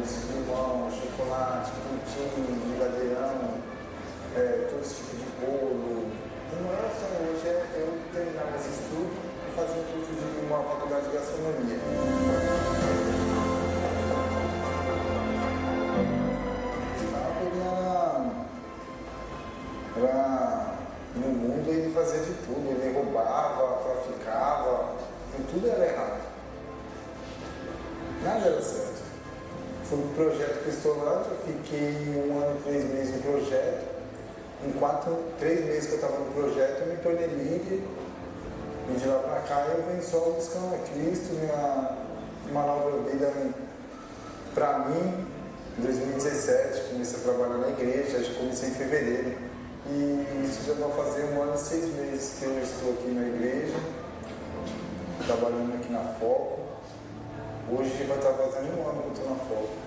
de limão, chocolate, pudim, brigadeirão, é, todo esse tipo de bolo. O maior sonho hoje é eu terminar esse estudo e fazer um curso de uma faculdade de gastronomia. Era, no mundo ele fazia de tudo, ele roubava, traficava, e tudo era projeto Cristolândia, fiquei um ano três meses no projeto. Em quatro, três meses que eu estava no projeto, eu me tornei líder. E de lá para cá eu venho só buscando a Cristo, minha, uma nova vida para mim. Em 2017 comecei a trabalhar na igreja, acho que comecei em fevereiro. E isso já vai fazer um ano e seis meses que eu estou aqui na igreja, trabalhando aqui na Foco. Hoje vai estar fazendo um ano que eu estou na Foco.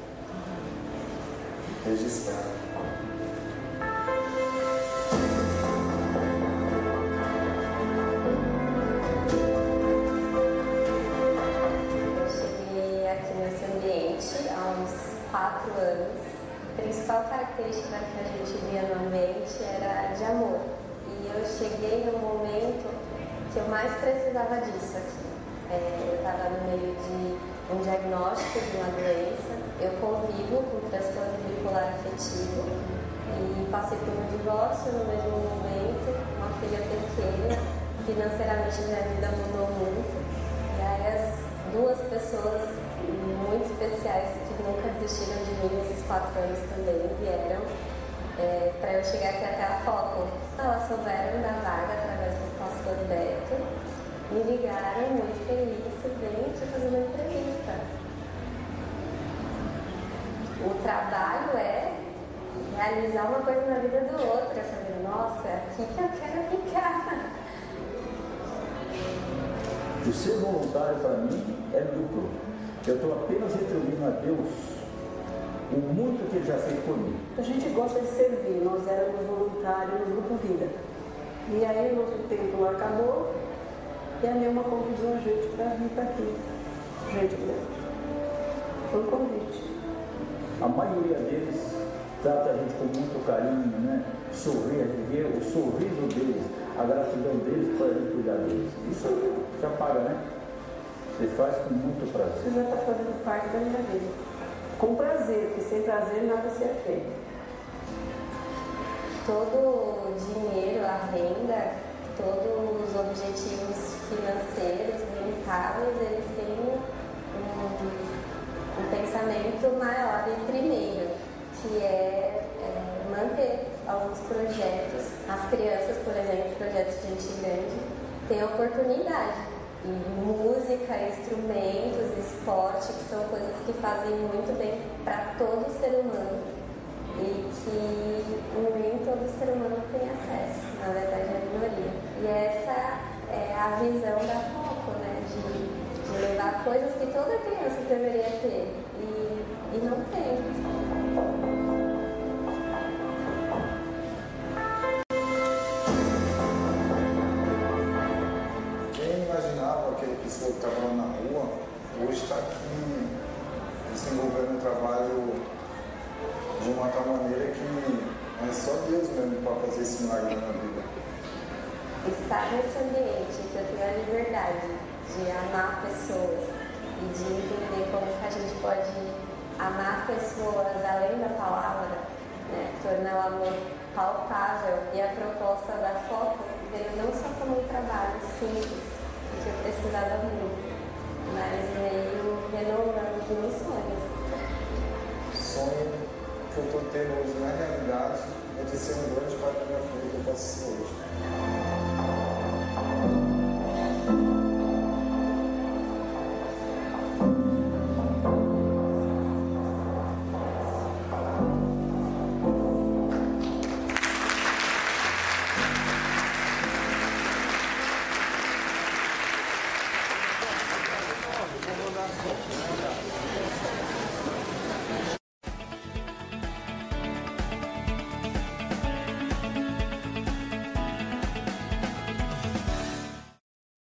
Registrado. Cheguei aqui nesse ambiente há uns quatro anos. A principal característica que a gente via no ambiente era de amor. E eu cheguei no momento que eu mais precisava disso aqui. É, eu estava no meio de um diagnóstico de uma doença. Eu convivo com transtorno bipolar afetivo e passei por um divórcio no mesmo momento, uma filha pequena. Financeiramente minha vida mudou muito. E aí as duas pessoas muito especiais que nunca desistiram de mim nesses quatro anos também vieram é, para eu chegar aqui até a foco. Elas souberam da vaga através do pastor Beto, me ligaram muito feliz, vem te fazer uma entrevista. O trabalho é realizar uma coisa na vida do outro. Eu falei, nossa, é aqui que eu quero ficar. O ser voluntário para mim é duplo. Eu estou apenas retribuindo a Deus o muito que Ele já fez por mim. A gente gosta de servir, nós éramos voluntários no Grupo Vida. E aí o nosso tempo acabou e a Nilma convidou a gente para vir para aqui. Gente, foi um convite. A maioria deles trata a gente com muito carinho, né? Sorrir, gente vê o sorriso deles, a gratidão deles para a gente cuidar deles. Isso já paga, né? Você faz com muito prazer. Você já está fazendo parte da minha vida. Com prazer, porque sem prazer nada se é feito. todo o dinheiro, a renda, todos os objetivos financeiros, rentáveis, eles têm um, um pensamento maior e primeiro, que é, é, manter alguns projetos. As crianças, por exemplo, projetos de gente grande, têm oportunidade. E música, instrumentos, esporte, que são coisas que fazem muito bem para todo ser humano e que nem todo ser humano tem acesso, na verdade é a minoria. E essa é a visão da Foco, né? De, levar coisas que toda criança deveria ter e, não tem. Quem pessoa que estava lá na rua, hoje está aqui desenvolvendo um trabalho de uma tal maneira que é só Deus mesmo para fazer esse milagre na vida estar nesse ambiente que eu tenho a liberdade de amar pessoas e de entender como que a gente pode amar pessoas além da palavra, né? tornar o amor palpável e a proposta da foto veio não só como um trabalho simples, que eu precisava muito, mas veio renovando os meus sonhos. O sonho que eu estou tendo hoje na realidade é de ser um grande pai da minha filha que eu posso ser hoje.